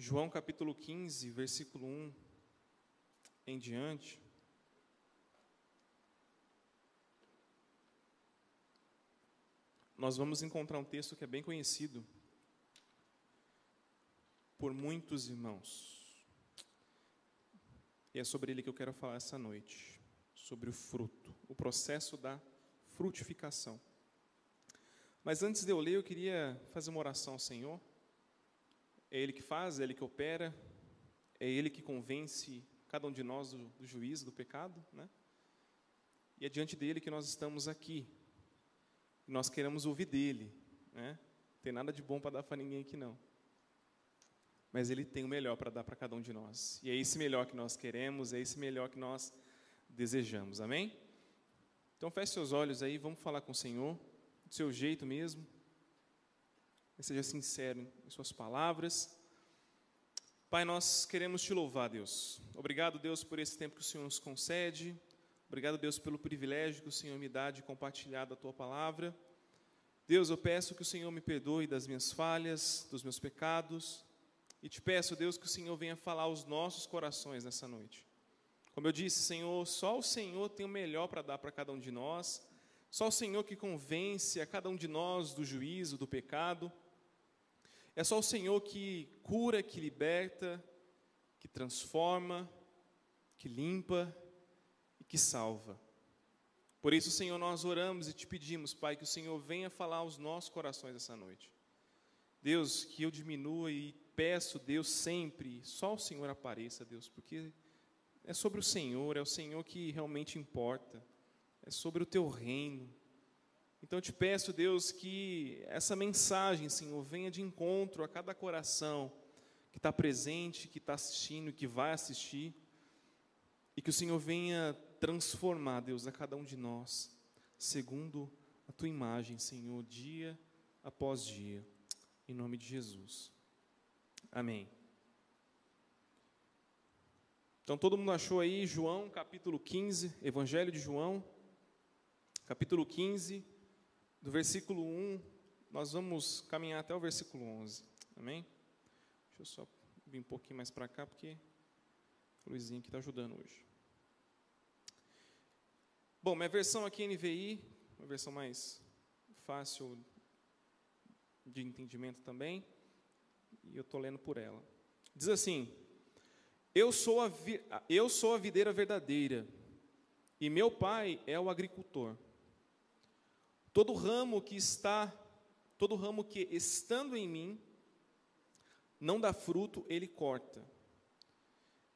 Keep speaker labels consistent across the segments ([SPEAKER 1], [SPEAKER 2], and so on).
[SPEAKER 1] João capítulo 15, versículo 1 em diante. Nós vamos encontrar um texto que é bem conhecido por muitos irmãos. E é sobre ele que eu quero falar essa noite, sobre o fruto, o processo da frutificação. Mas antes de eu ler, eu queria fazer uma oração ao Senhor. É Ele que faz, é Ele que opera, é Ele que convence cada um de nós do, do juízo, do pecado, né? E é diante dele que nós estamos aqui. Nós queremos ouvir dele, né? Tem nada de bom para dar para ninguém aqui não. Mas ele tem o melhor para dar para cada um de nós. E é esse melhor que nós queremos, é esse melhor que nós desejamos. Amém? Então feche seus olhos aí, vamos falar com o Senhor, do seu jeito mesmo. Seja sincero em suas palavras. Pai, nós queremos te louvar, Deus. Obrigado, Deus, por esse tempo que o Senhor nos concede. Obrigado, Deus, pelo privilégio que o Senhor me dá de compartilhar da tua palavra. Deus, eu peço que o Senhor me perdoe das minhas falhas, dos meus pecados. E te peço, Deus, que o Senhor venha falar aos nossos corações nessa noite. Como eu disse, Senhor, só o Senhor tem o melhor para dar para cada um de nós. Só o Senhor que convence a cada um de nós do juízo, do pecado. É só o Senhor que cura, que liberta, que transforma, que limpa e que salva. Por isso, Senhor, nós oramos e te pedimos, Pai, que o Senhor venha falar aos nossos corações essa noite. Deus, que eu diminua e peço, Deus, sempre, só o Senhor apareça, Deus, porque é sobre o Senhor, é o Senhor que realmente importa, é sobre o teu reino. Então eu te peço, Deus, que essa mensagem, Senhor, venha de encontro a cada coração que está presente, que está assistindo, que vai assistir, e que o Senhor venha transformar, Deus, a cada um de nós, segundo a tua imagem, Senhor, dia após dia, em nome de Jesus. Amém. Então todo mundo achou aí João capítulo 15, Evangelho de João, capítulo 15 do versículo 1, nós vamos caminhar até o versículo 11. Amém? Deixa eu só vir um pouquinho mais para cá, porque o Luizinho aqui está ajudando hoje. Bom, minha versão aqui é NVI, uma versão mais fácil de entendimento também, e eu estou lendo por ela. Diz assim: eu sou, a eu sou a videira verdadeira, e meu pai é o agricultor. Todo ramo que está, todo ramo que estando em mim não dá fruto, ele corta.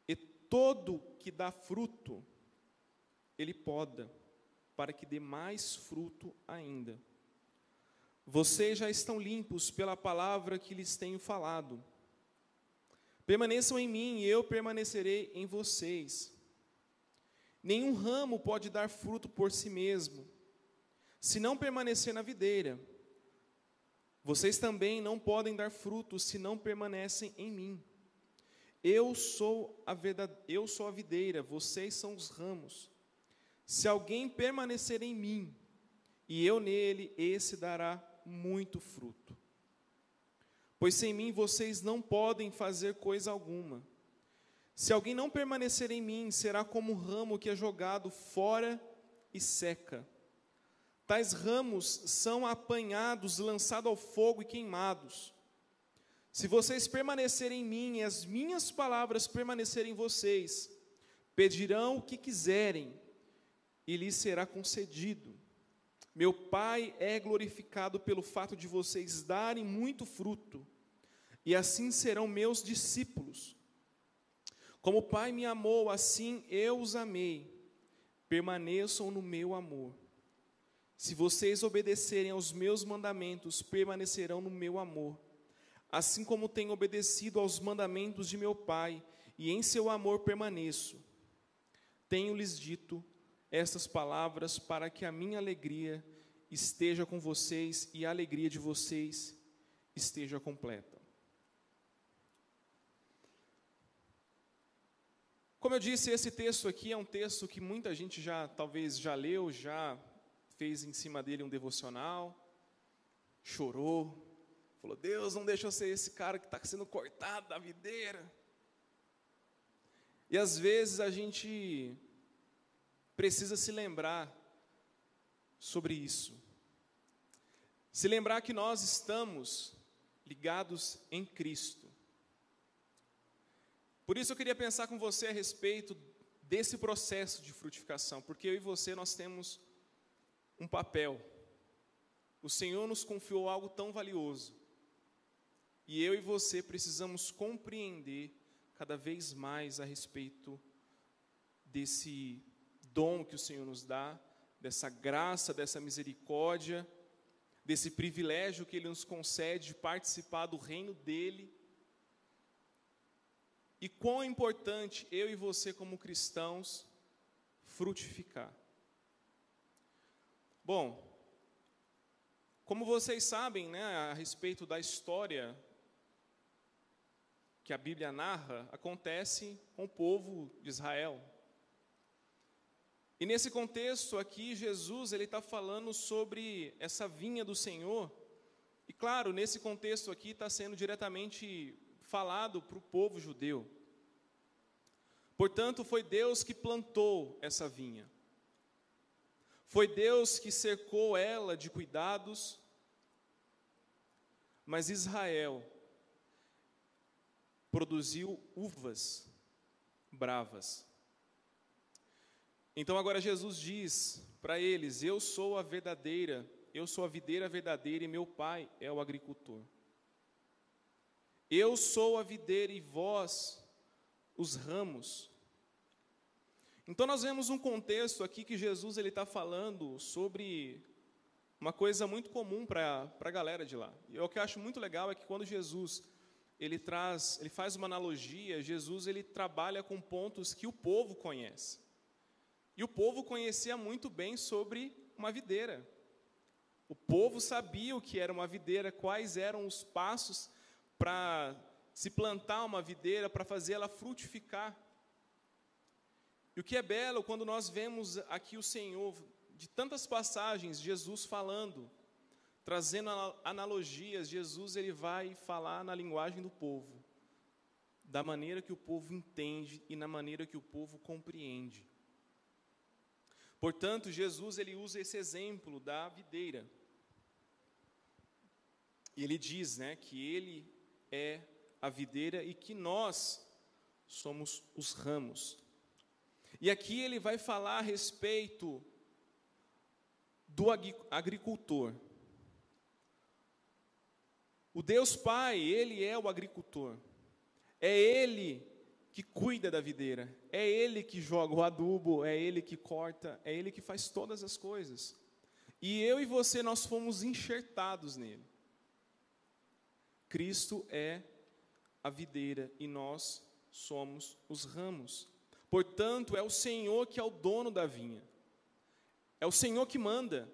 [SPEAKER 1] E todo que dá fruto, ele poda, para que dê mais fruto ainda. Vocês já estão limpos pela palavra que lhes tenho falado. Permaneçam em mim e eu permanecerei em vocês. Nenhum ramo pode dar fruto por si mesmo, se não permanecer na videira. Vocês também não podem dar frutos se não permanecem em mim. Eu sou a verdade, eu sou a videira, vocês são os ramos. Se alguém permanecer em mim e eu nele, esse dará muito fruto. Pois sem mim vocês não podem fazer coisa alguma. Se alguém não permanecer em mim, será como um ramo que é jogado fora e seca. Tais ramos são apanhados, lançados ao fogo e queimados. Se vocês permanecerem em mim e as minhas palavras permanecerem em vocês, pedirão o que quiserem e lhes será concedido. Meu Pai é glorificado pelo fato de vocês darem muito fruto, e assim serão meus discípulos. Como o Pai me amou, assim eu os amei. Permaneçam no meu amor. Se vocês obedecerem aos meus mandamentos, permanecerão no meu amor. Assim como tenho obedecido aos mandamentos de meu Pai, e em seu amor permaneço. Tenho-lhes dito estas palavras para que a minha alegria esteja com vocês e a alegria de vocês esteja completa. Como eu disse, esse texto aqui é um texto que muita gente já talvez já leu, já fez em cima dele um devocional, chorou, Falou: Deus, não deixa eu ser esse cara que está sendo cortado da videira. E às vezes a gente precisa se lembrar sobre isso. Se lembrar que nós estamos ligados em Cristo. Por isso eu queria pensar com você a respeito desse processo de frutificação, porque eu e você nós temos um papel. O Senhor nos confiou algo tão valioso. E eu e você precisamos compreender cada vez mais a respeito desse dom que o Senhor nos dá, dessa graça, dessa misericórdia, desse privilégio que Ele nos concede de participar do reino dEle. E quão importante eu e você, como cristãos, frutificar. Bom, como vocês sabem, né, a respeito da história que a Bíblia narra, acontece com o povo de Israel. E nesse contexto aqui, Jesus ele está falando sobre essa vinha do Senhor. E claro, nesse contexto aqui está sendo diretamente falado para o povo judeu. Portanto, foi Deus que plantou essa vinha. Foi Deus que cercou ela de cuidados. Mas Israel produziu uvas bravas. Então agora Jesus diz para eles: Eu sou a verdadeira, eu sou a videira verdadeira e meu pai é o agricultor. Eu sou a videira e vós os ramos. Então nós vemos um contexto aqui que Jesus ele está falando sobre uma coisa muito comum para a galera de lá. E o que eu acho muito legal é que quando Jesus ele traz, ele faz uma analogia, Jesus ele trabalha com pontos que o povo conhece. E o povo conhecia muito bem sobre uma videira. O povo sabia o que era uma videira, quais eram os passos para se plantar uma videira, para fazer ela frutificar. E o que é belo quando nós vemos aqui o Senhor, de tantas passagens, Jesus falando, trazendo analogias, Jesus ele vai falar na linguagem do povo, da maneira que o povo entende e na maneira que o povo compreende. Portanto, Jesus ele usa esse exemplo da videira. E ele diz, né, que ele é a videira e que nós somos os ramos. E aqui ele vai falar a respeito do agricultor. O Deus Pai, ele é o agricultor. É ele que cuida da videira, é Ele que joga o adubo, é Ele que corta, é Ele que faz todas as coisas. E eu e você, nós fomos enxertados nele. Cristo é a videira e nós somos os ramos. Portanto, é o Senhor que é o dono da vinha, é o Senhor que manda,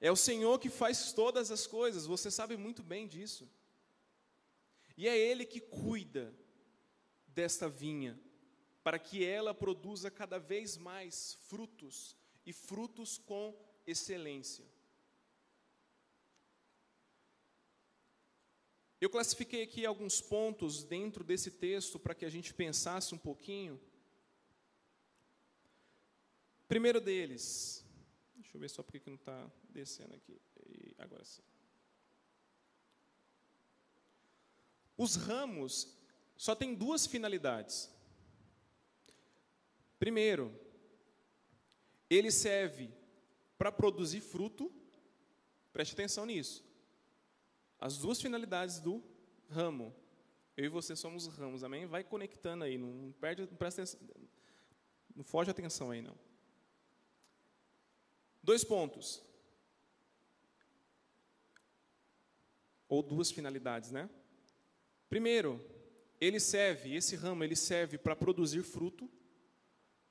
[SPEAKER 1] é o Senhor que faz todas as coisas, você sabe muito bem disso. E é Ele que cuida desta vinha, para que ela produza cada vez mais frutos e frutos com excelência. Eu classifiquei aqui alguns pontos dentro desse texto para que a gente pensasse um pouquinho. Primeiro deles, deixa eu ver só porque não está descendo aqui. E agora sim. Os ramos só tem duas finalidades. Primeiro, ele serve para produzir fruto, preste atenção nisso. As duas finalidades do ramo. Eu e você somos ramos, amém? Vai conectando aí, não perde, não presta atenção, não foge a atenção aí não. Dois pontos. Ou duas finalidades, né? Primeiro, ele serve, esse ramo, ele serve para produzir fruto,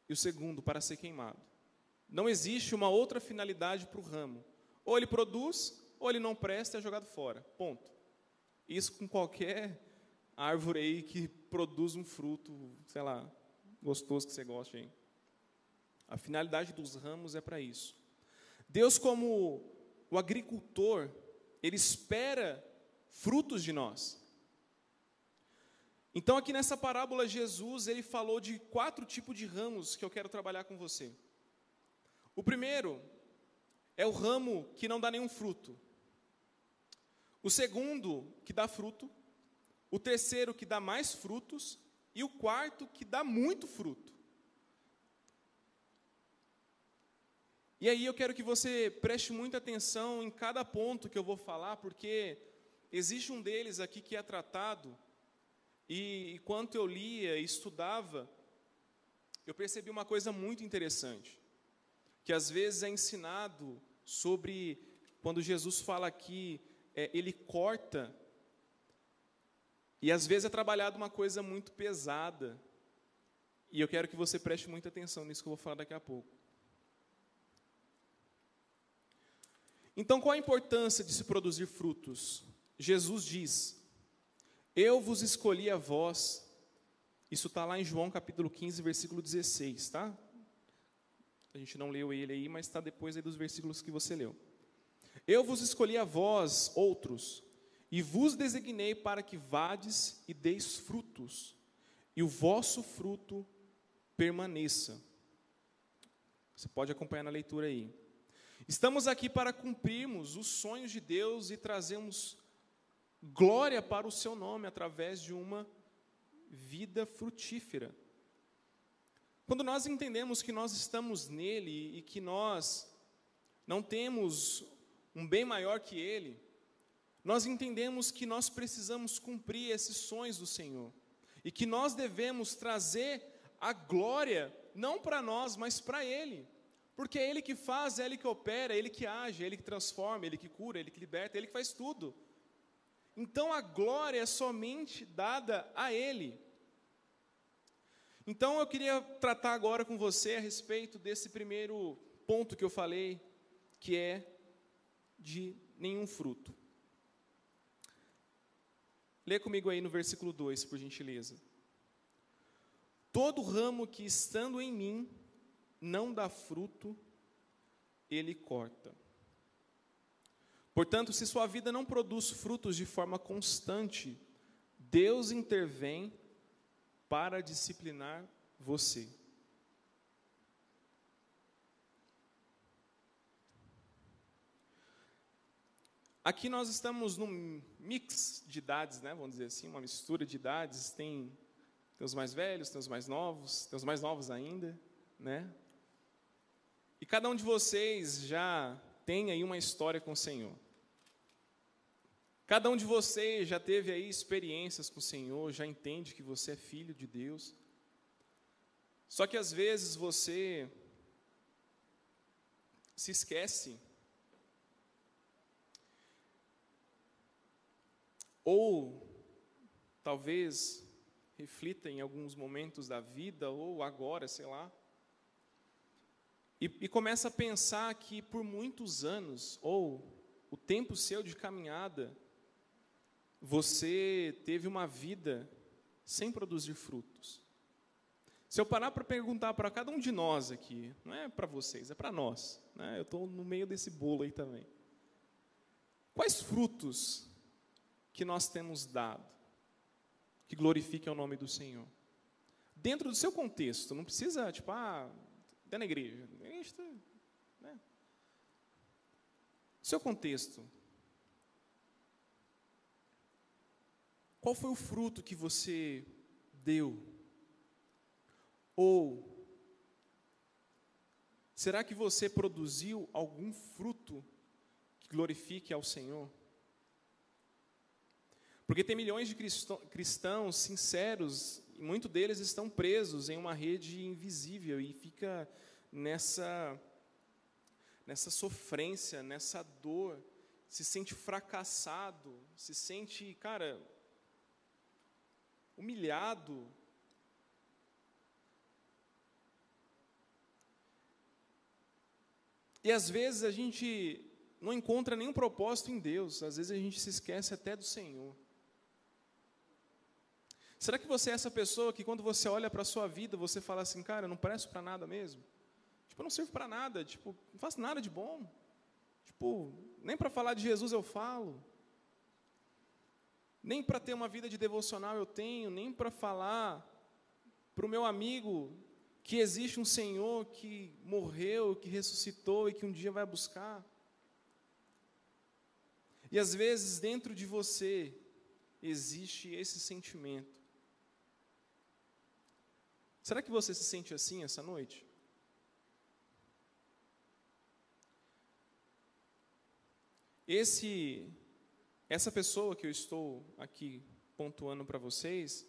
[SPEAKER 1] e o segundo, para ser queimado. Não existe uma outra finalidade para o ramo. Ou ele produz, ou ele não presta e é jogado fora. Ponto. Isso com qualquer árvore aí que produz um fruto, sei lá, gostoso que você goste. Hein? A finalidade dos ramos é para isso. Deus, como o agricultor, Ele espera frutos de nós. Então, aqui nessa parábola, Jesus ele falou de quatro tipos de ramos que eu quero trabalhar com você. O primeiro é o ramo que não dá nenhum fruto. O segundo, que dá fruto. O terceiro, que dá mais frutos. E o quarto, que dá muito fruto. E aí eu quero que você preste muita atenção em cada ponto que eu vou falar, porque existe um deles aqui que é tratado, e enquanto eu lia e estudava, eu percebi uma coisa muito interessante, que às vezes é ensinado sobre, quando Jesus fala aqui, é, ele corta, e às vezes é trabalhado uma coisa muito pesada, e eu quero que você preste muita atenção nisso que eu vou falar daqui a pouco. Então, qual a importância de se produzir frutos? Jesus diz: Eu vos escolhi a vós. Isso está lá em João capítulo 15, versículo 16, tá? A gente não leu ele aí, mas está depois aí dos versículos que você leu. Eu vos escolhi a vós, outros, e vos designei para que vades e deis frutos, e o vosso fruto permaneça. Você pode acompanhar na leitura aí. Estamos aqui para cumprirmos os sonhos de Deus e trazermos glória para o seu nome através de uma vida frutífera. Quando nós entendemos que nós estamos nele e que nós não temos um bem maior que ele, nós entendemos que nós precisamos cumprir esses sonhos do Senhor e que nós devemos trazer a glória não para nós, mas para ele. Porque é Ele que faz, é Ele que opera, é Ele que age, é Ele que transforma, é Ele que cura, é Ele que liberta, é Ele que faz tudo. Então a glória é somente dada a Ele. Então eu queria tratar agora com você a respeito desse primeiro ponto que eu falei, que é de nenhum fruto. Lê comigo aí no versículo 2, por gentileza. Todo ramo que estando em mim não dá fruto, ele corta. Portanto, se sua vida não produz frutos de forma constante, Deus intervém para disciplinar você. Aqui nós estamos num mix de idades, né? Vamos dizer assim, uma mistura de idades. Tem, tem os mais velhos, tem os mais novos, tem os mais novos ainda, né? E cada um de vocês já tem aí uma história com o Senhor. Cada um de vocês já teve aí experiências com o Senhor, já entende que você é filho de Deus. Só que às vezes você se esquece ou talvez reflita em alguns momentos da vida ou agora, sei lá, e, e começa a pensar que por muitos anos, ou o tempo seu de caminhada, você teve uma vida sem produzir frutos. Se eu parar para perguntar para cada um de nós aqui, não é para vocês, é para nós, né? eu estou no meio desse bolo aí também. Quais frutos que nós temos dado que glorifiquem o nome do Senhor? Dentro do seu contexto, não precisa, tipo, ah, até na igreja. Isto, né? Seu contexto. Qual foi o fruto que você deu? Ou será que você produziu algum fruto que glorifique ao Senhor? Porque tem milhões de cristãos sinceros e muitos deles estão presos em uma rede invisível e fica nessa nessa sofrência, nessa dor, se sente fracassado, se sente, cara, humilhado. E às vezes a gente não encontra nenhum propósito em Deus, às vezes a gente se esquece até do Senhor. Será que você é essa pessoa que quando você olha para a sua vida, você fala assim, cara, eu não presto para nada mesmo? Tipo, eu não sirvo para nada, tipo, não faço nada de bom. Tipo, nem para falar de Jesus eu falo. Nem para ter uma vida de devocional eu tenho, nem para falar para o meu amigo que existe um Senhor que morreu, que ressuscitou e que um dia vai buscar. E às vezes dentro de você existe esse sentimento. Será que você se sente assim essa noite? Esse essa pessoa que eu estou aqui pontuando para vocês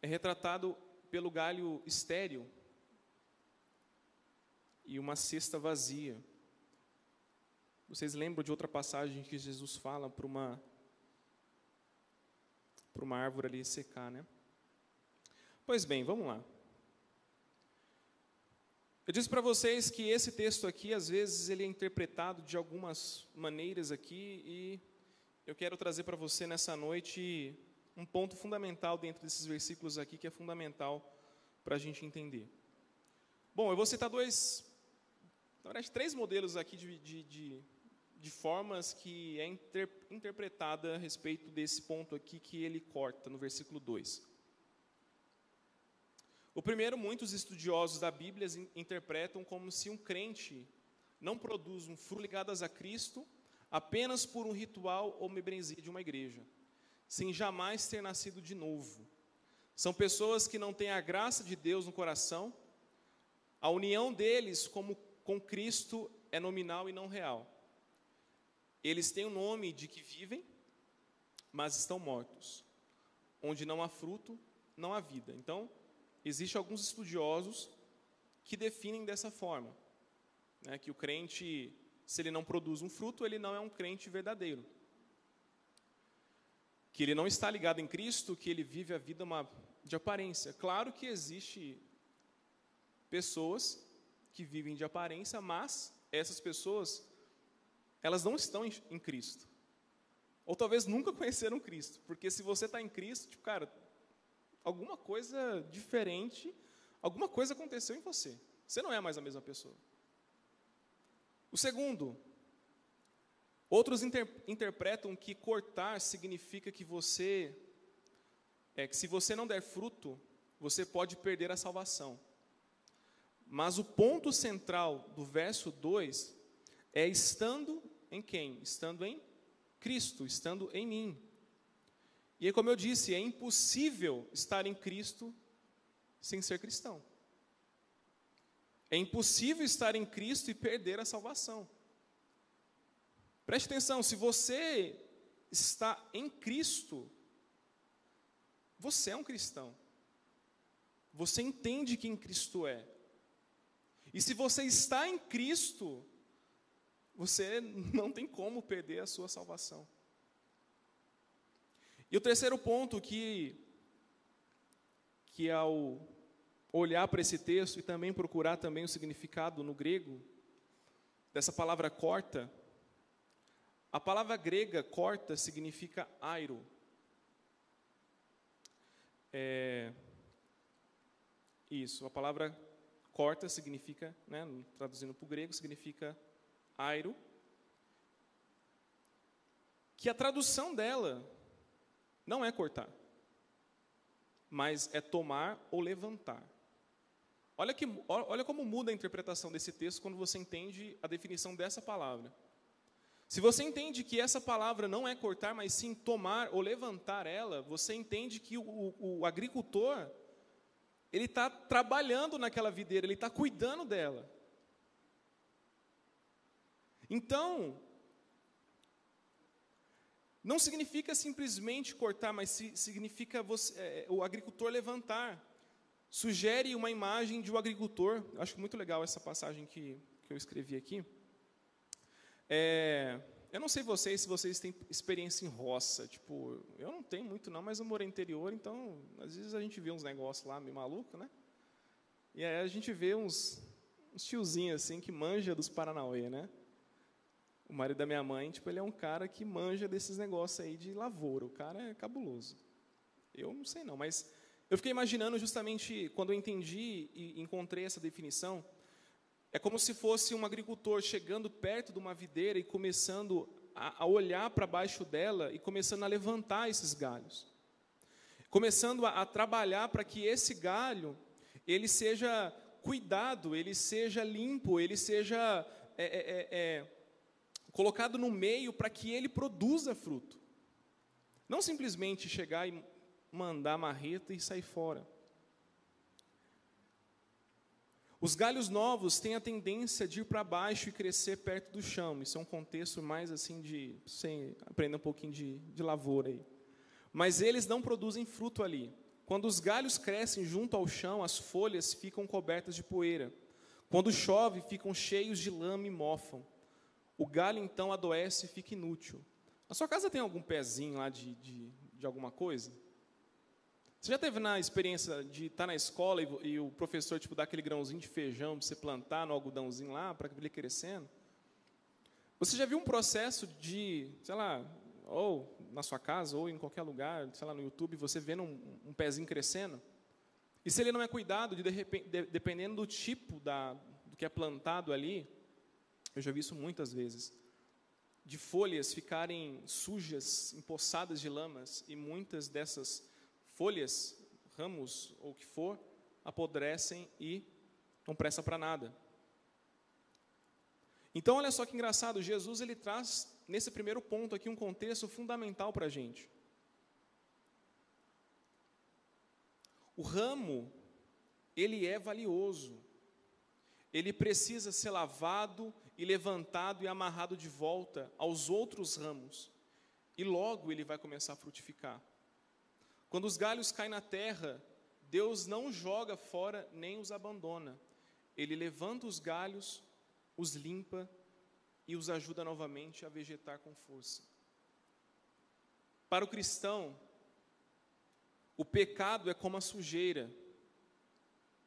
[SPEAKER 1] é retratado pelo galho estéril e uma cesta vazia. Vocês lembram de outra passagem que Jesus fala para uma para uma árvore ali secar, né? Pois bem, vamos lá. Eu disse para vocês que esse texto aqui, às vezes, ele é interpretado de algumas maneiras aqui, e eu quero trazer para você nessa noite um ponto fundamental dentro desses versículos aqui, que é fundamental para a gente entender. Bom, eu vou citar dois, na verdade, três modelos aqui de, de, de, de formas que é inter, interpretada a respeito desse ponto aqui que ele corta no versículo 2. O primeiro, muitos estudiosos da Bíblia interpretam como se um crente não produz um fruto ligado a Cristo apenas por um ritual ou membresia de uma igreja, sem jamais ter nascido de novo. São pessoas que não têm a graça de Deus no coração, a união deles como com Cristo é nominal e não real. Eles têm o nome de que vivem, mas estão mortos. Onde não há fruto, não há vida. Então, Existem alguns estudiosos que definem dessa forma, né, que o crente, se ele não produz um fruto, ele não é um crente verdadeiro. Que ele não está ligado em Cristo, que ele vive a vida uma, de aparência. Claro que existe pessoas que vivem de aparência, mas essas pessoas, elas não estão em, em Cristo. Ou talvez nunca conheceram Cristo, porque se você está em Cristo, tipo, cara, alguma coisa diferente, alguma coisa aconteceu em você. Você não é mais a mesma pessoa. O segundo, outros inter, interpretam que cortar significa que você, é que se você não der fruto, você pode perder a salvação. Mas o ponto central do verso 2 é estando em quem? Estando em Cristo, estando em mim. E como eu disse, é impossível estar em Cristo sem ser cristão. É impossível estar em Cristo e perder a salvação. Preste atenção, se você está em Cristo, você é um cristão. Você entende quem Cristo é. E se você está em Cristo, você não tem como perder a sua salvação. E o terceiro ponto que, que ao olhar para esse texto e também procurar também o significado no grego dessa palavra corta, a palavra grega corta significa airo. É, isso, a palavra corta significa, né, traduzindo para o grego, significa airo. Que a tradução dela não é cortar, mas é tomar ou levantar. Olha, que, olha como muda a interpretação desse texto quando você entende a definição dessa palavra. Se você entende que essa palavra não é cortar, mas sim tomar ou levantar ela, você entende que o, o, o agricultor ele está trabalhando naquela videira, ele está cuidando dela. Então, não significa simplesmente cortar, mas significa você, é, o agricultor levantar. Sugere uma imagem de um agricultor. Acho muito legal essa passagem que, que eu escrevi aqui. É, eu não sei vocês se vocês têm experiência em roça. Tipo, eu não tenho muito não, mas eu moro interior, então às vezes a gente vê uns negócios lá meio maluco, né? E aí a gente vê uns, uns tiozinhos assim que manja dos Paranauê, né? O marido da minha mãe, tipo, ele é um cara que manja desses negócios aí de lavoura. O cara é cabuloso. Eu não sei não, mas eu fiquei imaginando justamente quando eu entendi e encontrei essa definição, É como se fosse um agricultor chegando perto de uma videira e começando a, olhar para baixo dela e começando a levantar esses galhos. Começando a, a trabalhar para que esse galho ele seja cuidado, ele seja limpo, ele seja é, é, é, é colocado no meio para que ele produza fruto. Não simplesmente chegar e mandar a marreta e sair fora. Os galhos novos têm a tendência de ir para baixo e crescer perto do chão. Isso é um contexto mais assim de. Sem aprender um pouquinho de, de lavoura aí. Mas eles não produzem fruto ali. Quando os galhos crescem junto ao chão, as folhas ficam cobertas de poeira. Quando chove, ficam cheios de lama e mofam. O galho então adoece e fica inútil. A sua casa tem algum pezinho lá de, de, de alguma coisa? Você já teve na experiência de estar na escola e, e o professor tipo, dar aquele grãozinho de feijão para você plantar no algodãozinho lá, para ele crescendo? Você já viu um processo de, sei lá, ou na sua casa, ou em qualquer lugar, sei lá, no YouTube, você vendo um, um pezinho crescendo? E se ele não é cuidado, de, de, dependendo do tipo da, do que é plantado ali, eu já vi isso muitas vezes, de folhas ficarem sujas, empoçadas de lamas, e muitas dessas folhas, ramos ou o que for, apodrecem e não presta para nada. Então, olha só que engraçado, Jesus ele traz nesse primeiro ponto aqui um contexto fundamental para a gente. O ramo, ele é valioso, ele precisa ser lavado e levantado e amarrado de volta aos outros ramos, e logo ele vai começar a frutificar. Quando os galhos caem na terra, Deus não joga fora nem os abandona. Ele levanta os galhos, os limpa e os ajuda novamente a vegetar com força. Para o cristão, o pecado é como a sujeira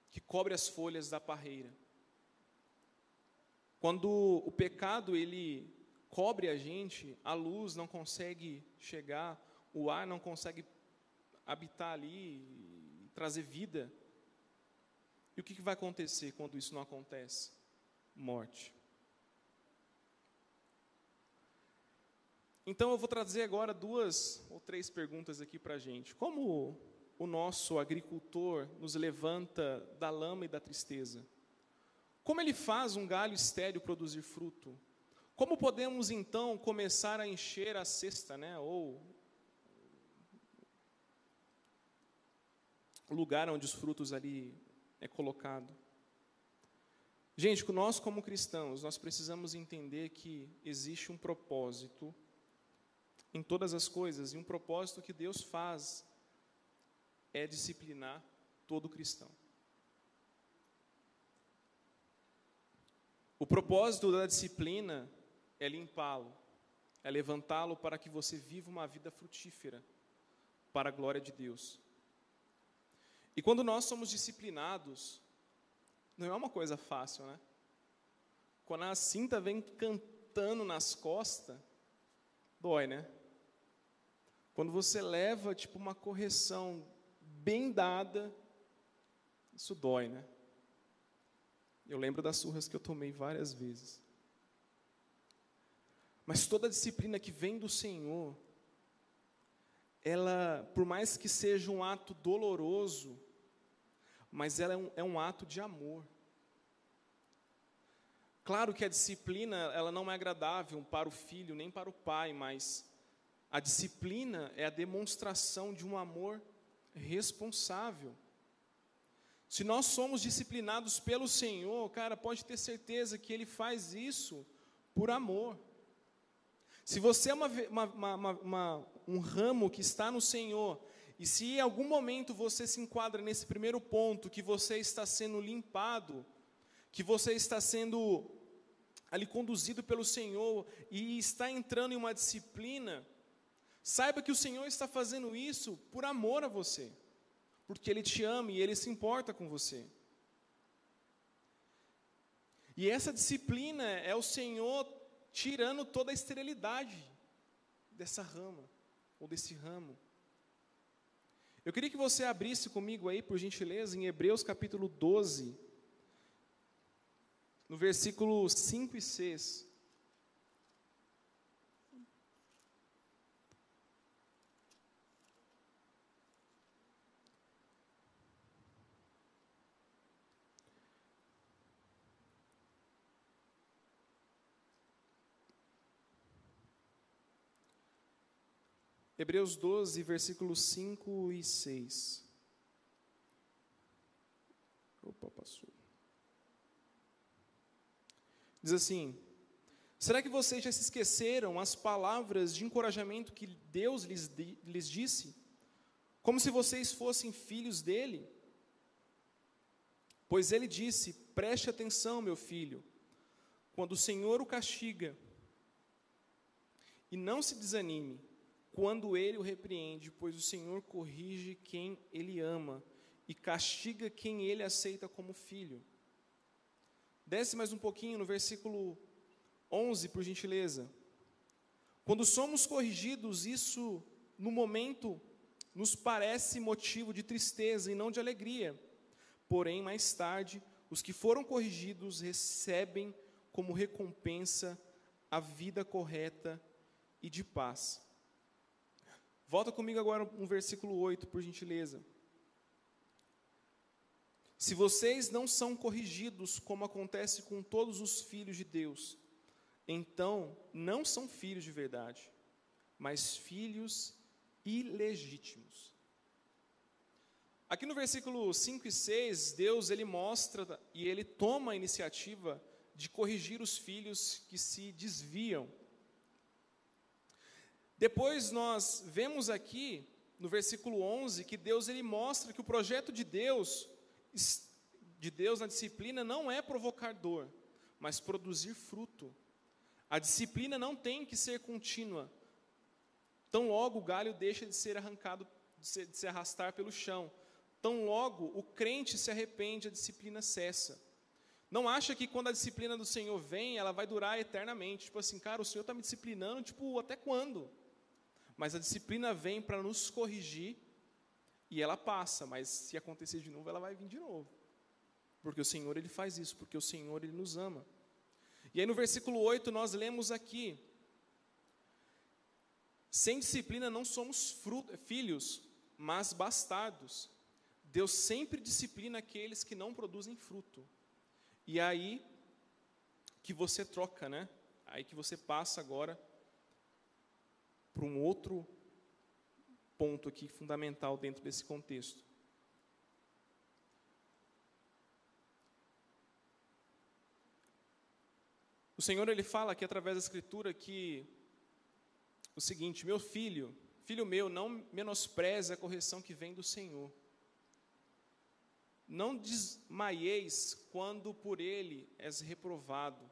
[SPEAKER 1] que cobre as folhas da parreira. Quando o pecado ele cobre a gente, a luz não consegue chegar, o ar não consegue habitar ali trazer vida. E o que vai acontecer quando isso não acontece? Morte. Então eu vou trazer agora duas ou três perguntas aqui para a gente. Como o nosso agricultor nos levanta da lama e da tristeza? Como ele faz um galho estéreo produzir fruto? Como podemos então começar a encher a cesta, né? Ou o lugar onde os frutos ali é colocado. Gente, nós como cristãos, nós precisamos entender que existe um propósito em todas as coisas, e um propósito que Deus faz é disciplinar todo cristão. O propósito da disciplina é limpá-lo, é levantá-lo para que você viva uma vida frutífera para a glória de Deus. E quando nós somos disciplinados, não é uma coisa fácil, né? Quando a cinta vem cantando nas costas, dói, né? Quando você leva tipo uma correção bem dada, isso dói, né? Eu lembro das surras que eu tomei várias vezes. Mas toda disciplina que vem do Senhor, ela, por mais que seja um ato doloroso, mas ela é um, é um ato de amor. Claro que a disciplina, ela não é agradável para o filho nem para o pai, mas a disciplina é a demonstração de um amor responsável. Se nós somos disciplinados pelo Senhor, cara, pode ter certeza que Ele faz isso por amor. Se você é uma, uma, uma, um ramo que está no Senhor, e se em algum momento você se enquadra nesse primeiro ponto, que você está sendo limpado, que você está sendo ali conduzido pelo Senhor e está entrando em uma disciplina, saiba que o Senhor está fazendo isso por amor a você, porque Ele te ama e Ele se importa com você. E essa disciplina é o Senhor tirando toda a esterilidade dessa rama, ou desse ramo. Eu queria que você abrisse comigo aí, por gentileza, em Hebreus capítulo 12, no versículo 5 e 6. Hebreus 12, versículos 5 e 6. Opa, passou. Diz assim: Será que vocês já se esqueceram as palavras de encorajamento que Deus lhes, lhes disse? Como se vocês fossem filhos dele? Pois ele disse: Preste atenção, meu filho, quando o Senhor o castiga, e não se desanime quando ele o repreende, pois o Senhor corrige quem ele ama e castiga quem ele aceita como filho. Desce mais um pouquinho no versículo 11, por gentileza. Quando somos corrigidos, isso no momento nos parece motivo de tristeza e não de alegria. Porém, mais tarde, os que foram corrigidos recebem como recompensa a vida correta e de paz. Volta comigo agora no versículo 8, por gentileza. Se vocês não são corrigidos, como acontece com todos os filhos de Deus, então não são filhos de verdade, mas filhos ilegítimos. Aqui no versículo 5 e 6, Deus ele mostra e ele toma a iniciativa de corrigir os filhos que se desviam depois nós vemos aqui no versículo 11 que Deus ele mostra que o projeto de Deus de Deus na disciplina não é provocar dor, mas produzir fruto. A disciplina não tem que ser contínua. Tão logo o galho deixa de ser arrancado, de se, de se arrastar pelo chão. Tão logo o crente se arrepende, a disciplina cessa. Não acha que quando a disciplina do Senhor vem, ela vai durar eternamente. Tipo assim, cara, o Senhor está me disciplinando, tipo, até quando? Mas a disciplina vem para nos corrigir e ela passa, mas se acontecer de novo, ela vai vir de novo. Porque o Senhor ele faz isso, porque o Senhor ele nos ama. E aí no versículo 8 nós lemos aqui: Sem disciplina não somos filhos, mas bastardos. Deus sempre disciplina aqueles que não produzem fruto. E é aí que você troca, né? Aí que você passa agora para um outro ponto aqui fundamental dentro desse contexto. O Senhor ele fala aqui através da escritura que o seguinte: meu filho, filho meu, não menospreze a correção que vem do Senhor. Não desmaieis quando por ele és reprovado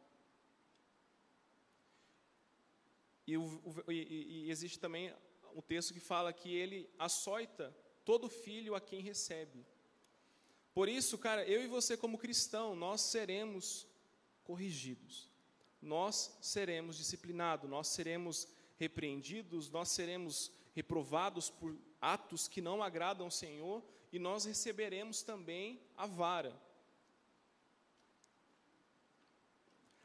[SPEAKER 1] E, o, e, e existe também um texto que fala que ele açoita todo filho a quem recebe. Por isso, cara, eu e você, como cristão, nós seremos corrigidos, nós seremos disciplinados, nós seremos repreendidos, nós seremos reprovados por atos que não agradam ao Senhor e nós receberemos também a vara.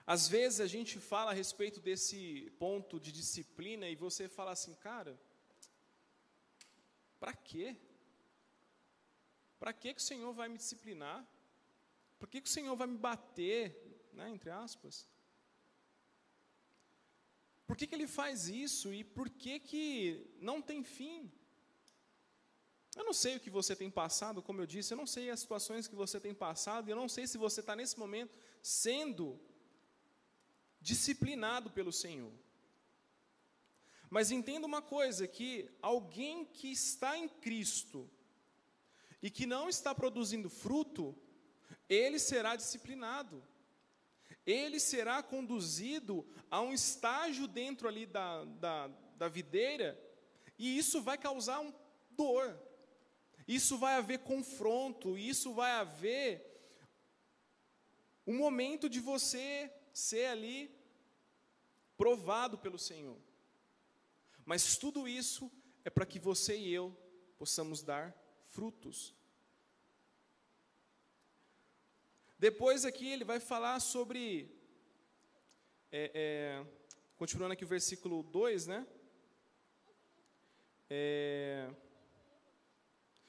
[SPEAKER 1] Às vezes a gente fala a respeito desse ponto de disciplina e você fala assim, cara, para quê? Para que, o Senhor vai me disciplinar? Por que, que o Senhor vai me bater, né, entre aspas? Por que, que Ele faz isso e por que, que não tem fim? Eu não sei o que você tem passado, como eu disse, eu não sei as situações que você tem passado, eu não sei se você está nesse momento sendo disciplinado pelo Senhor. Mas entenda uma coisa: que alguém que está em Cristo e que não está produzindo fruto, ele será disciplinado. Ele será conduzido a um estágio dentro ali da, da, da videira, e isso vai causar um dor, isso vai haver confronto, isso vai haver um momento de você ser ali provado pelo Senhor. Mas tudo isso é para que você e eu possamos dar frutos. Depois aqui ele vai falar sobre. É, é, continuando aqui o versículo 2, né? É,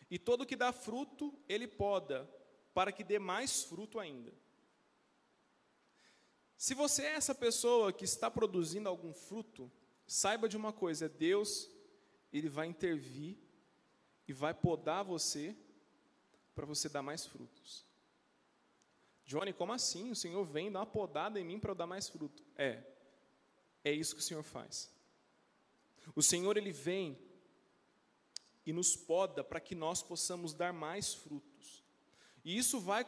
[SPEAKER 1] e todo que dá fruto, ele poda, para que dê mais fruto ainda. Se você é essa pessoa que está produzindo algum fruto, saiba de uma coisa: Deus, Ele vai intervir e vai podar você para você dar mais frutos. Johnny, como assim? O Senhor vem dar uma podada em mim para eu dar mais fruto. É, é isso que o Senhor faz. O Senhor, Ele vem e nos poda para que nós possamos dar mais frutos. E isso vai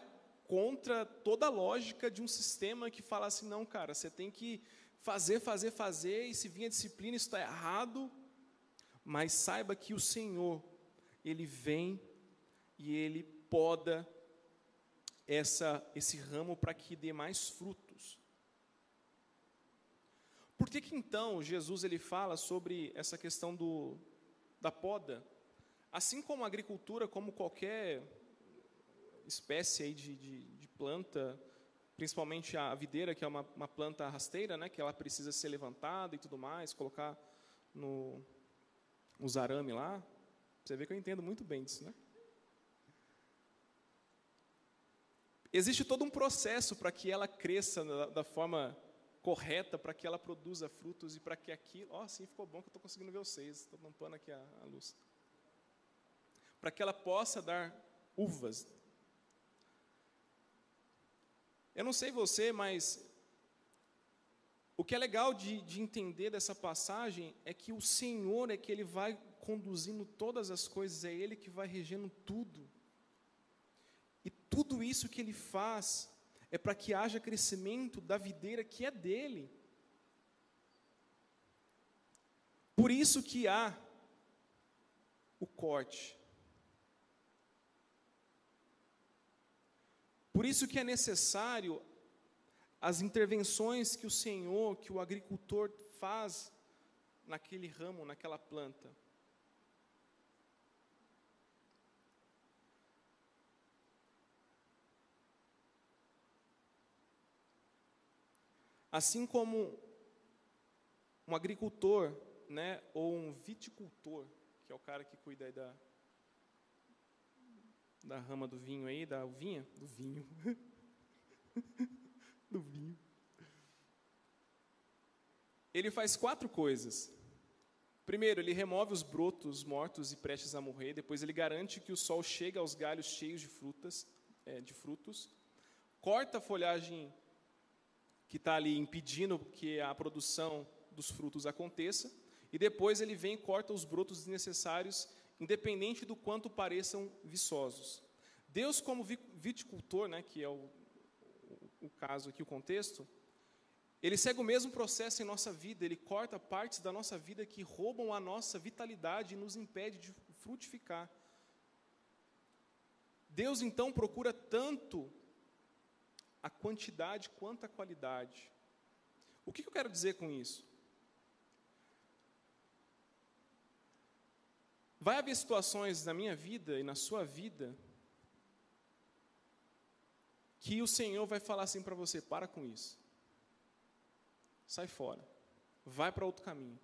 [SPEAKER 1] contra toda a lógica de um sistema que fala assim: não, cara, você tem que fazer, fazer, fazer, e se vir a disciplina, isso está errado. Mas saiba que o Senhor, Ele vem e Ele poda essa, esse ramo para que dê mais frutos. Por que, que então Jesus ele fala sobre essa questão do, da poda? Assim como a agricultura, como qualquer espécie aí de, de, de planta, principalmente a videira, que é uma, uma, planta rasteira, né, que ela precisa ser levantada e tudo mais, colocar no, os arame lá. Você vê que eu entendo muito bem disso, né? Existe todo um processo para que ela cresça da, da forma correta, para que ela produza frutos e para que aquilo. Ó, oh, sim, ficou bom que eu estou conseguindo ver vocês. Estou tampando aqui a, a luz. Para que ela possa dar uvas, eu não sei você, mas o que é legal de, de, entender dessa passagem é que o Senhor é que Ele vai conduzindo todas as coisas, é Ele que vai regendo tudo. E tudo isso que Ele faz é para que haja crescimento da videira que é dele. Por isso que há o corte. Por isso que é necessário as intervenções que o Senhor, que o agricultor faz naquele ramo, naquela planta. Assim como um agricultor, né, ou um viticultor, que é o cara que cuida da, da rama do vinho aí, da uvinha, do vinho. do vinho. Ele faz quatro coisas. Primeiro, ele remove os brotos mortos e prestes a morrer. Depois, ele garante que o sol chegue aos galhos cheios de frutas, é, de frutos. Corta a folhagem que está ali impedindo que a produção dos frutos aconteça. E depois ele vem e corta os brotos desnecessários independente do quanto pareçam viçosos. Deus, como viticultor, né, que é o, o, caso aqui, o contexto, ele segue o mesmo processo em nossa vida, ele corta partes da nossa vida que roubam a nossa vitalidade e nos impede de frutificar. Deus então procura tanto a quantidade quanto a qualidade. O que eu quero dizer com isso? Vai haver situações na minha vida e na sua vida que o Senhor vai falar assim para você: para com isso. Sai fora. Vai para outro caminho.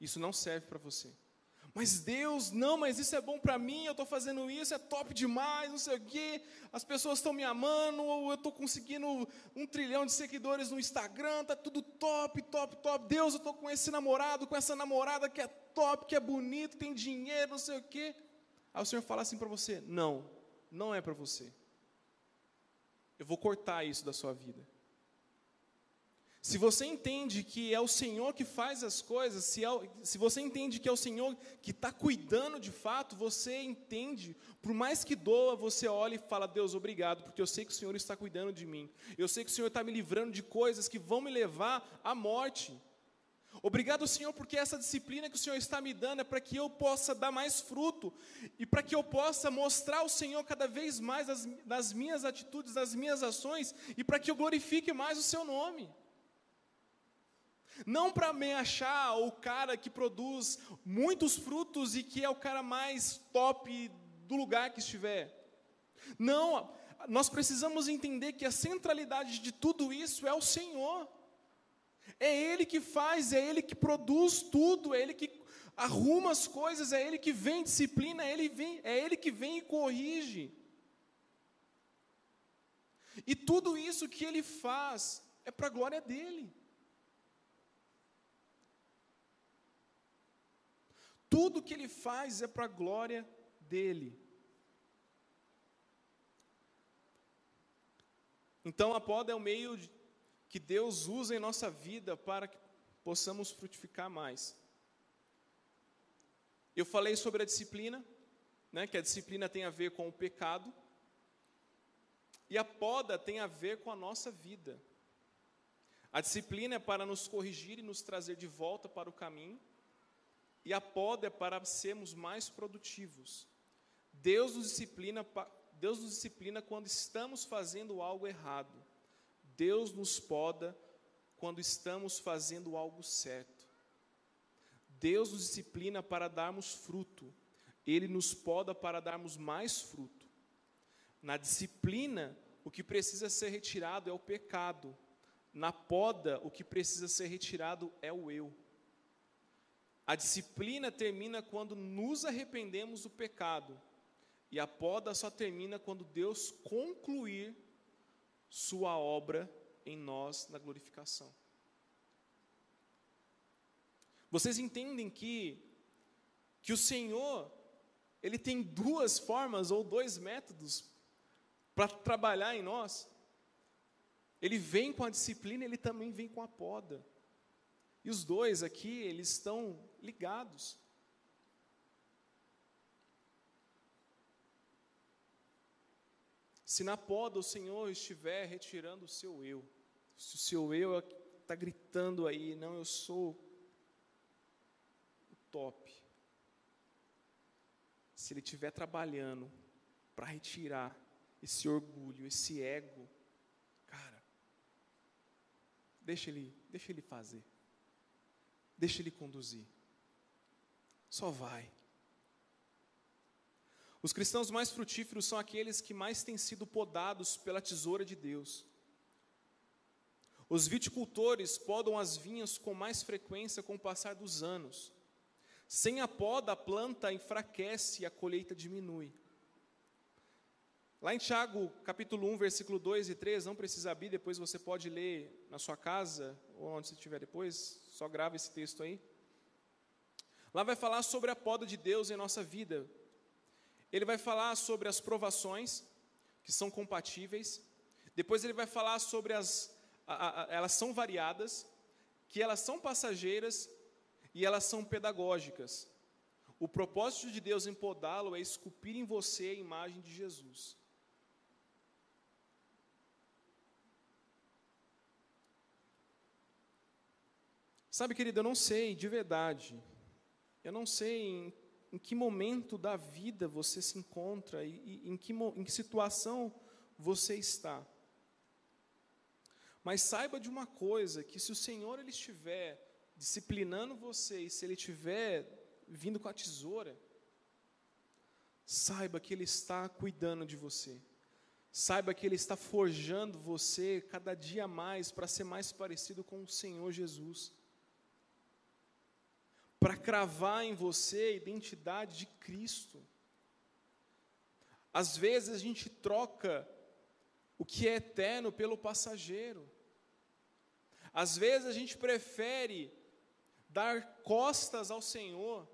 [SPEAKER 1] Isso não serve para você. Mas Deus, não, mas isso é bom para mim, eu estou fazendo isso, é top demais, não sei o quê, as pessoas estão me amando, ou eu estou conseguindo um trilhão de seguidores no Instagram, está tudo top, top, top. Deus, eu estou com esse namorado, com essa namorada que é top, que é bonito, tem dinheiro, não sei o quê. Aí o Senhor fala assim para você: não, não é para você. Eu vou cortar isso da sua vida. Se você entende que é o Senhor que faz as coisas, se, é, se você entende que é o Senhor que está cuidando de fato, você entende, por mais que doa, você olha e fala: Deus, obrigado, porque eu sei que o Senhor está cuidando de mim. Eu sei que o Senhor está me livrando de coisas que vão me levar à morte. Obrigado, Senhor, porque essa disciplina que o Senhor está me dando é para que eu possa dar mais fruto e para que eu possa mostrar o Senhor cada vez mais nas minhas atitudes, nas minhas ações e para que eu glorifique mais o Seu nome. Não para me achar o cara que produz muitos frutos e que é o cara mais top do lugar que estiver. Não, nós precisamos entender que a centralidade de tudo isso é o Senhor. É Ele que faz, é Ele que produz tudo, é Ele que arruma as coisas, é Ele que vem disciplina, é Ele, vem, é Ele que vem e corrige. E tudo isso que Ele faz é para a glória dEle. Tudo que Ele faz é para a glória dEle. Então a poda é o meio que Deus usa em nossa vida para que possamos frutificar mais. Eu falei sobre a disciplina, né, que a disciplina tem a ver com o pecado, e a poda tem a ver com a nossa vida. A disciplina é para nos corrigir e nos trazer de volta para o caminho, e a poda é para sermos mais produtivos. Deus nos disciplina Deus nos disciplina quando estamos fazendo algo errado. Deus nos poda quando estamos fazendo algo certo. Deus nos disciplina para darmos fruto. Ele nos poda para darmos mais fruto. Na disciplina, o que precisa ser retirado é o pecado. Na poda, o que precisa ser retirado é o eu. A disciplina termina quando nos arrependemos do pecado e a poda só termina quando Deus concluir sua obra em nós na glorificação. Vocês entendem que que o Senhor ele tem duas formas ou dois métodos para trabalhar em nós. Ele vem com a disciplina, ele também vem com a poda. E os dois aqui, eles estão ligados. Se na poda o Senhor estiver retirando o seu eu, se o seu eu está gritando aí, não, eu sou o top. Se ele estiver trabalhando para retirar esse orgulho, esse ego, cara, deixa ele, deixa ele fazer. Deixa ele conduzir. Só vai. Os cristãos mais frutíferos são aqueles que mais têm sido podados pela tesoura de Deus. Os viticultores podam as vinhas com mais frequência com o passar dos anos. Sem a poda, a planta enfraquece e a colheita diminui. Lá em Tiago, capítulo 1, versículo 2 e 3, não precisa abrir, depois você pode ler na sua casa, ou onde você estiver depois, só grava esse texto aí. Lá vai falar sobre a poda de Deus em nossa vida, ele vai falar sobre as provações, que são compatíveis. Depois ele vai falar sobre as. A, a, elas são variadas, que elas são passageiras e elas são pedagógicas. O propósito de Deus em podá-lo é esculpir em você a imagem de Jesus. Sabe, querido, eu não sei de verdade. Eu não sei em em que momento da vida você se encontra e, e em, que, em que situação você está. Mas saiba de uma coisa, que se o Senhor ele estiver disciplinando você e se ele estiver vindo com a tesoura, saiba que ele está cuidando de você. Saiba que ele está forjando você cada dia mais para ser mais parecido com o Senhor Jesus para cravar em você a identidade de Cristo. Às vezes a gente troca o que é eterno pelo passageiro. Às vezes a gente prefere dar costas ao Senhor,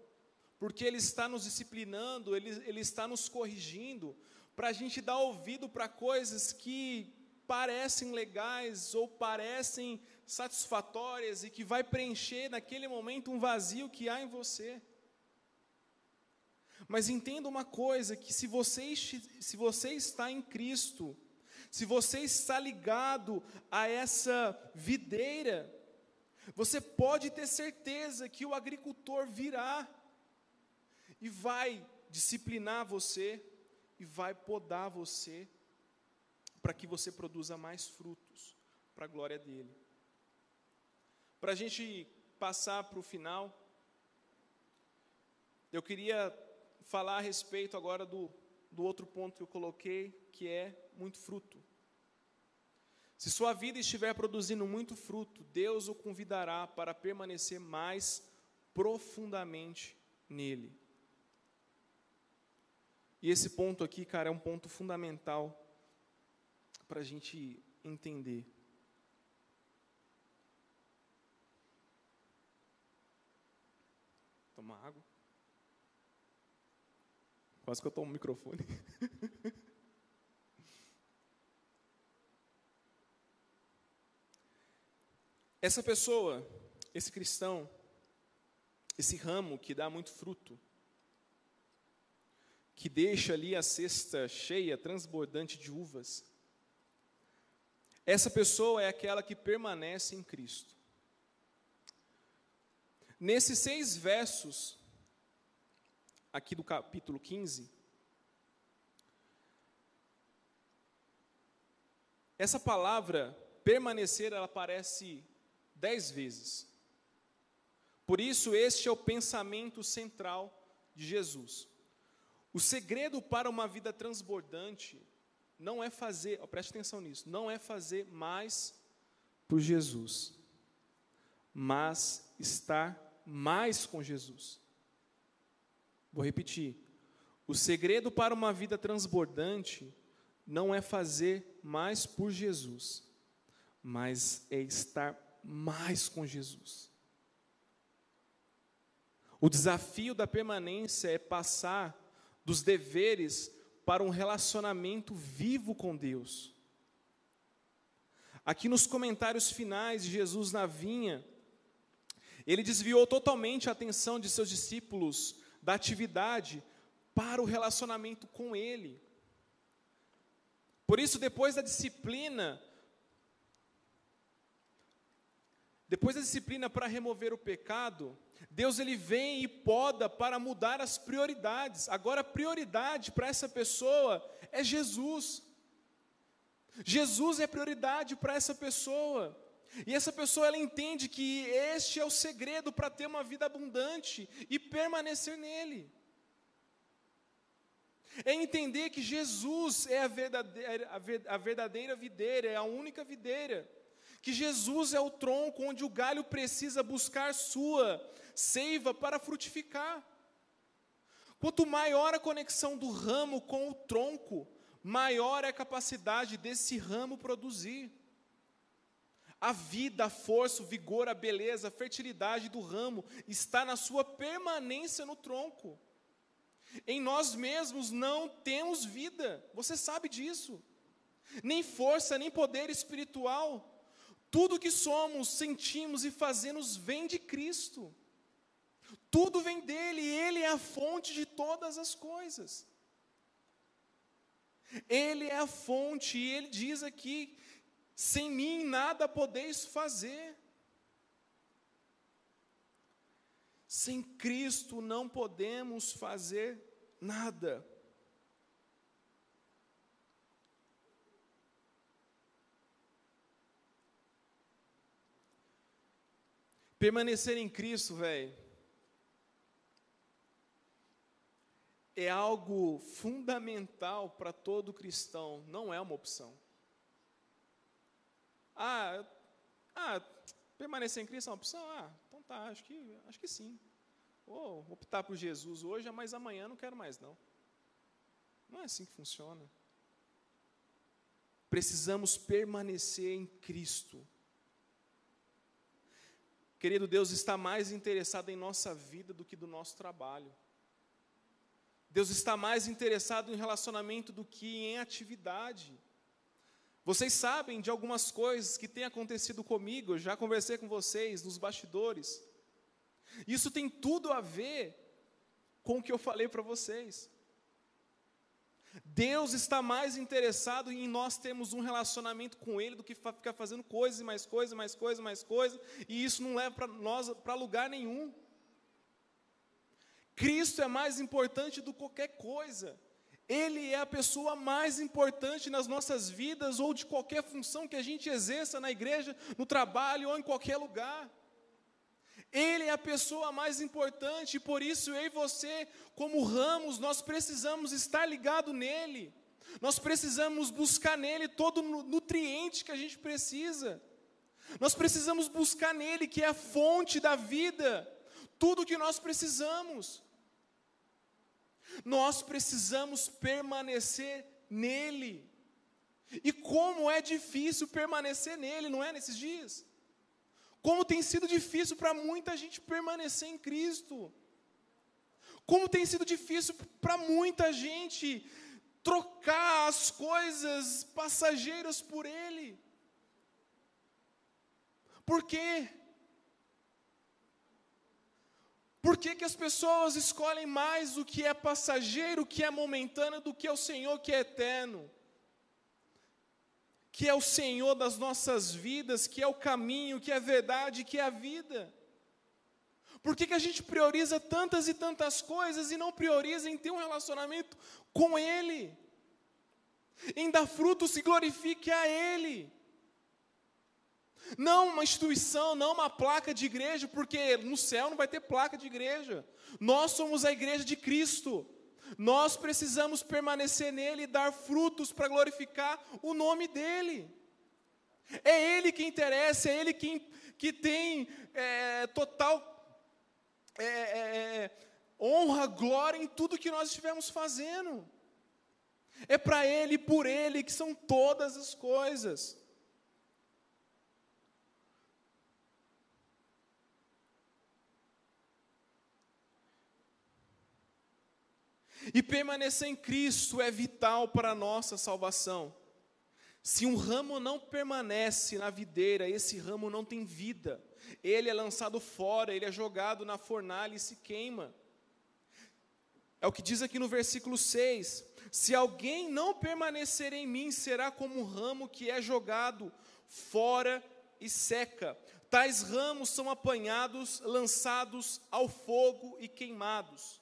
[SPEAKER 1] porque Ele está nos disciplinando, Ele, Ele está nos corrigindo, para a gente dar ouvido para coisas que parecem legais ou parecem satisfatórias e que vai preencher naquele momento um vazio que há em você. Mas entenda uma coisa, que se você, se você está em Cristo, se você está ligado a essa videira, você pode ter certeza que o agricultor virá e vai disciplinar você e vai podar você para que você produza mais frutos para a glória dele. Para a gente passar para o final, eu queria falar a respeito agora do, do outro ponto que eu coloquei, que é muito fruto. Se sua vida estiver produzindo muito fruto, Deus o convidará para permanecer mais profundamente nele. E esse ponto aqui, cara, é um ponto fundamental para a gente entender. Tomar água. Quase que eu tomo o microfone. Essa pessoa, esse cristão, esse ramo que dá muito fruto, que deixa ali a cesta cheia, transbordante de uvas, essa pessoa é aquela que permanece em Cristo. Nesses seis versos, aqui do capítulo 15, essa palavra permanecer, ela aparece dez vezes. Por isso, este é o pensamento central de Jesus. O segredo para uma vida transbordante não é fazer, preste atenção nisso, não é fazer mais por Jesus, mas estar mais com Jesus. Vou repetir. O segredo para uma vida transbordante não é fazer mais por Jesus, mas é estar mais com Jesus. O desafio da permanência é passar dos deveres para um relacionamento vivo com Deus. Aqui nos comentários finais de Jesus na vinha, ele desviou totalmente a atenção de seus discípulos da atividade para o relacionamento com Ele. Por isso, depois da disciplina, depois da disciplina para remover o pecado, Deus ele vem e poda para mudar as prioridades. Agora a prioridade para essa pessoa é Jesus. Jesus é prioridade para essa pessoa. E essa pessoa ela entende que este é o segredo para ter uma vida abundante e permanecer nele. É entender que Jesus é a verdadeira, a verdadeira videira, é a única videira. Que Jesus é o tronco onde o galho precisa buscar sua seiva para frutificar. Quanto maior a conexão do ramo com o tronco, maior é a capacidade desse ramo produzir. A vida, a força, o vigor, a beleza, a fertilidade do ramo está na sua permanência no tronco. Em nós mesmos não temos vida, você sabe disso. Nem força, nem poder espiritual. Tudo que somos, sentimos e fazemos vem de Cristo. Tudo vem dele, ele é a fonte de todas as coisas. Ele é a fonte, e ele diz aqui sem mim nada podeis fazer. Sem Cristo não podemos fazer nada. Permanecer em Cristo, velho, é algo fundamental para todo cristão, não é uma opção. Ah, ah, permanecer em Cristo é uma opção? Ah, então tá, acho que, acho que sim. Vou optar por Jesus hoje, mas amanhã não quero mais não. Não é assim que funciona. Precisamos permanecer em Cristo. Querido Deus está mais interessado em nossa vida do que do nosso trabalho. Deus está mais interessado em relacionamento do que em atividade. Vocês sabem de algumas coisas que têm acontecido comigo, eu já conversei com vocês nos bastidores. Isso tem tudo a ver com o que eu falei para vocês. Deus está mais interessado em nós termos um relacionamento com Ele do que ficar fazendo coisas e mais coisas, mais coisas, mais coisas, e isso não leva para nós para lugar nenhum. Cristo é mais importante do que qualquer coisa. Ele é a pessoa mais importante nas nossas vidas ou de qualquer função que a gente exerça na igreja, no trabalho ou em qualquer lugar. Ele é a pessoa mais importante, e por isso eu e você, como ramos, nós precisamos estar ligado nele. Nós precisamos buscar nele todo o nutriente que a gente precisa. Nós precisamos buscar nele, que é a fonte da vida, tudo que nós precisamos. Nós precisamos permanecer nele. E como é difícil permanecer nele, não é nesses dias? Como tem sido difícil para muita gente permanecer em Cristo. Como tem sido difícil para muita gente trocar as coisas passageiras por Ele. Por quê? Por que, que as pessoas escolhem mais o que é passageiro, o que é momentâneo, do que o Senhor que é eterno? Que é o Senhor das nossas vidas, que é o caminho, que é a verdade, que é a vida. Por que, que a gente prioriza tantas e tantas coisas e não prioriza em ter um relacionamento com Ele? Em dar frutos que glorifique a Ele. Não uma instituição, não uma placa de igreja, porque no céu não vai ter placa de igreja. Nós somos a igreja de Cristo. Nós precisamos permanecer nele e dar frutos para glorificar o nome dele. É ele que interessa, é ele que, que tem é, total é, é, é honra, glória em tudo que nós estivermos fazendo. É para ele e por ele que são todas as coisas. E permanecer em Cristo é vital para a nossa salvação. Se um ramo não permanece na videira, esse ramo não tem vida. Ele é lançado fora, ele é jogado na fornalha e se queima. É o que diz aqui no versículo 6: Se alguém não permanecer em mim, será como um ramo que é jogado fora e seca. Tais ramos são apanhados, lançados ao fogo e queimados.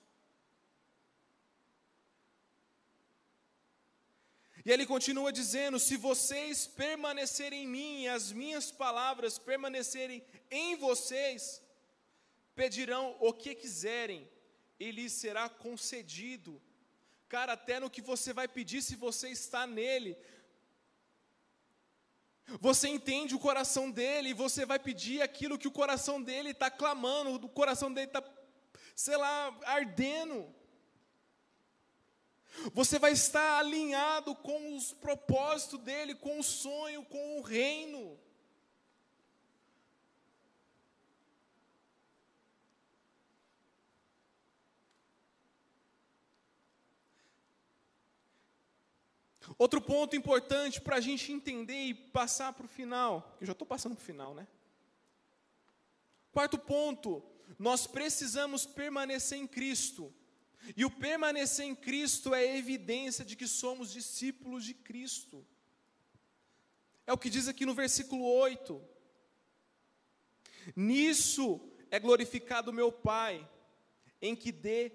[SPEAKER 1] E ele continua dizendo: Se vocês permanecerem em mim e as minhas palavras permanecerem em vocês, pedirão o que quiserem e lhes será concedido. Cara, até no que você vai pedir, se você está nele, você entende o coração dele e você vai pedir aquilo que o coração dele está clamando, o coração dele está, sei lá, ardendo. Você vai estar alinhado com os propósitos dele, com o sonho, com o reino. Outro ponto importante para a gente entender e passar para o final, eu já estou passando para o final, né? Quarto ponto, nós precisamos permanecer em Cristo. E o permanecer em Cristo é evidência de que somos discípulos de Cristo. É o que diz aqui no versículo 8. Nisso é glorificado meu Pai, em que dê,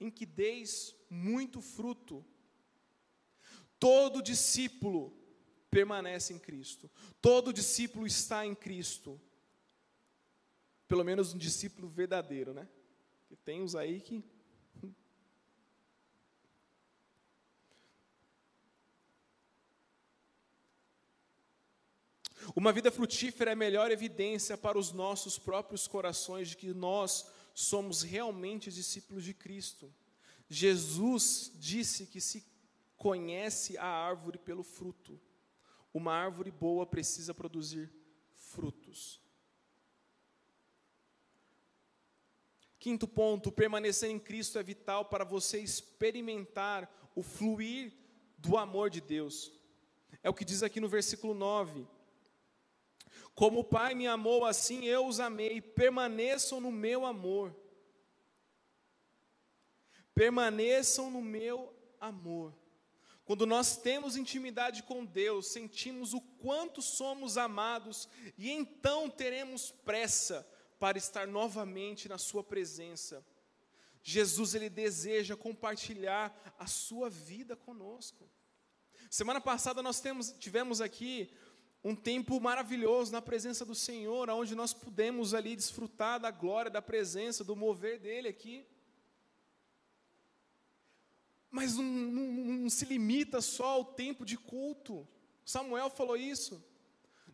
[SPEAKER 1] em que deis muito fruto. Todo discípulo permanece em Cristo. Todo discípulo está em Cristo. Pelo menos um discípulo verdadeiro, né? Tem uns aí que Uma vida frutífera é a melhor evidência para os nossos próprios corações de que nós somos realmente discípulos de Cristo. Jesus disse que se conhece a árvore pelo fruto. Uma árvore boa precisa produzir frutos. Quinto ponto, permanecer em Cristo é vital para você experimentar o fluir do amor de Deus. É o que diz aqui no versículo 9. Como o Pai me amou, assim eu os amei, permaneçam no meu amor. Permaneçam no meu amor. Quando nós temos intimidade com Deus, sentimos o quanto somos amados e então teremos pressa para estar novamente na Sua presença. Jesus, Ele deseja compartilhar a sua vida conosco. Semana passada nós temos, tivemos aqui um tempo maravilhoso na presença do Senhor, onde nós pudemos ali desfrutar da glória, da presença, do mover dele aqui. Mas não, não, não se limita só ao tempo de culto. Samuel falou isso.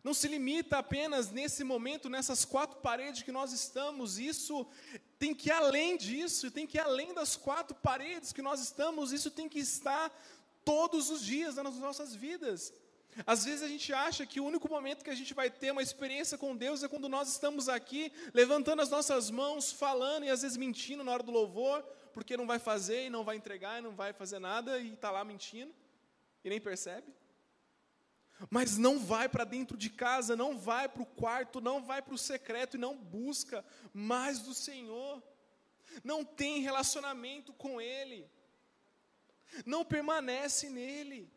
[SPEAKER 1] Não se limita apenas nesse momento, nessas quatro paredes que nós estamos, isso tem que ir além disso, tem que ir além das quatro paredes que nós estamos, isso tem que estar todos os dias nas nossas vidas. Às vezes a gente acha que o único momento que a gente vai ter uma experiência com Deus é quando nós estamos aqui levantando as nossas mãos, falando e às vezes mentindo na hora do louvor, porque não vai fazer e não vai entregar e não vai fazer nada e está lá mentindo e nem percebe. Mas não vai para dentro de casa, não vai para o quarto, não vai para o secreto e não busca mais do Senhor. Não tem relacionamento com Ele. Não permanece nele.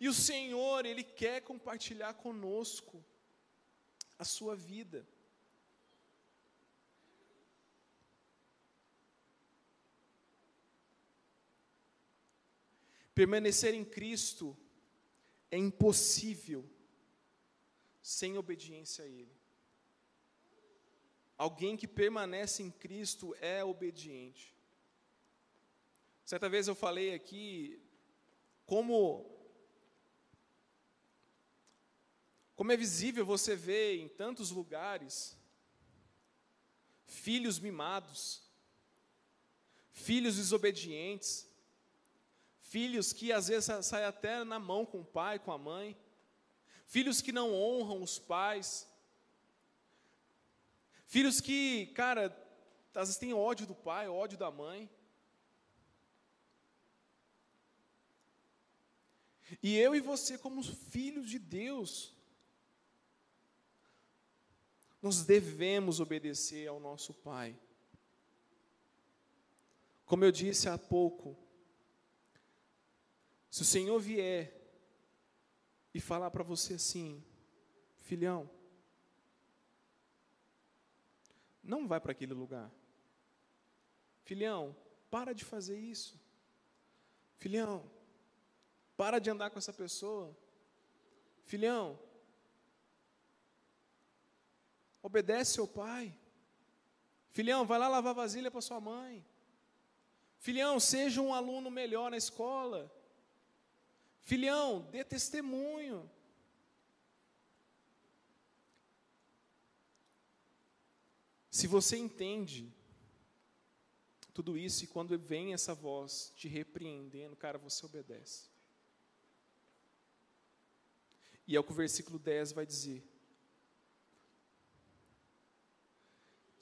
[SPEAKER 1] E o Senhor, Ele quer compartilhar conosco a sua vida. Permanecer em Cristo é impossível sem obediência a Ele. Alguém que permanece em Cristo é obediente. Certa vez eu falei aqui como Como é visível você vê em tantos lugares filhos mimados, filhos desobedientes, filhos que às vezes saem até na mão com o pai, com a mãe, filhos que não honram os pais, filhos que, cara, às vezes têm ódio do pai, ódio da mãe. E eu e você, como filhos de Deus, nós devemos obedecer ao nosso Pai. Como eu disse há pouco, se o Senhor vier e falar para você assim, filhão, não vai para aquele lugar. Filhão, para de fazer isso. Filhão, para de andar com essa pessoa. Filhão, Obedece seu pai. Filhão, vai lá lavar vasilha para sua mãe. Filhão, seja um aluno melhor na escola. Filhão, dê testemunho. Se você entende tudo isso e quando vem essa voz te repreendendo, cara, você obedece. E é o que o versículo 10 vai dizer.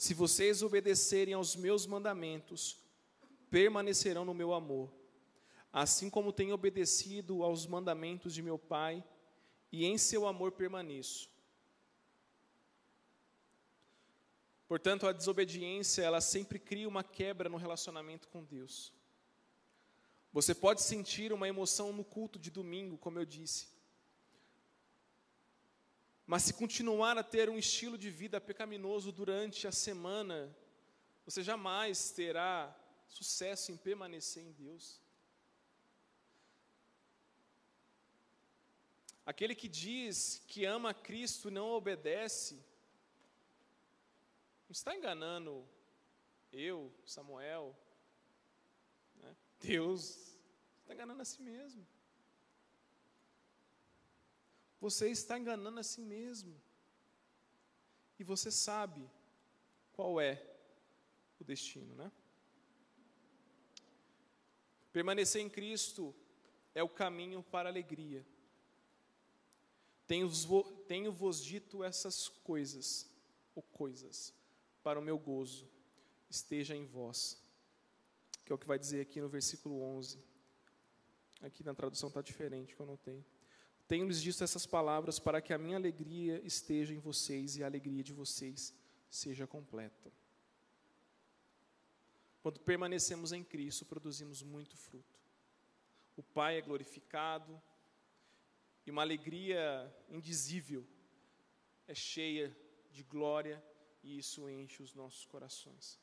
[SPEAKER 1] Se vocês obedecerem aos meus mandamentos, permanecerão no meu amor, assim como tenho obedecido aos mandamentos de meu Pai, e em seu amor permaneço. Portanto, a desobediência, ela sempre cria uma quebra no relacionamento com Deus. Você pode sentir uma emoção no culto de domingo, como eu disse, mas se continuar a ter um estilo de vida pecaminoso durante a semana, você jamais terá sucesso em permanecer em Deus. Aquele que diz que ama Cristo e não obedece, não está enganando eu, Samuel, né? Deus, está enganando a si mesmo. Você está enganando a si mesmo. E você sabe qual é o destino, né? Permanecer em Cristo é o caminho para a alegria. Tenho-vos tenho dito essas coisas, ou coisas, para o meu gozo, esteja em vós. Que é o que vai dizer aqui no versículo 11. Aqui na tradução está diferente, que eu não tenho. Tenho-lhes dito essas palavras para que a minha alegria esteja em vocês e a alegria de vocês seja completa. Quando permanecemos em Cristo, produzimos muito fruto. O Pai é glorificado e uma alegria indizível é cheia de glória e isso enche os nossos corações.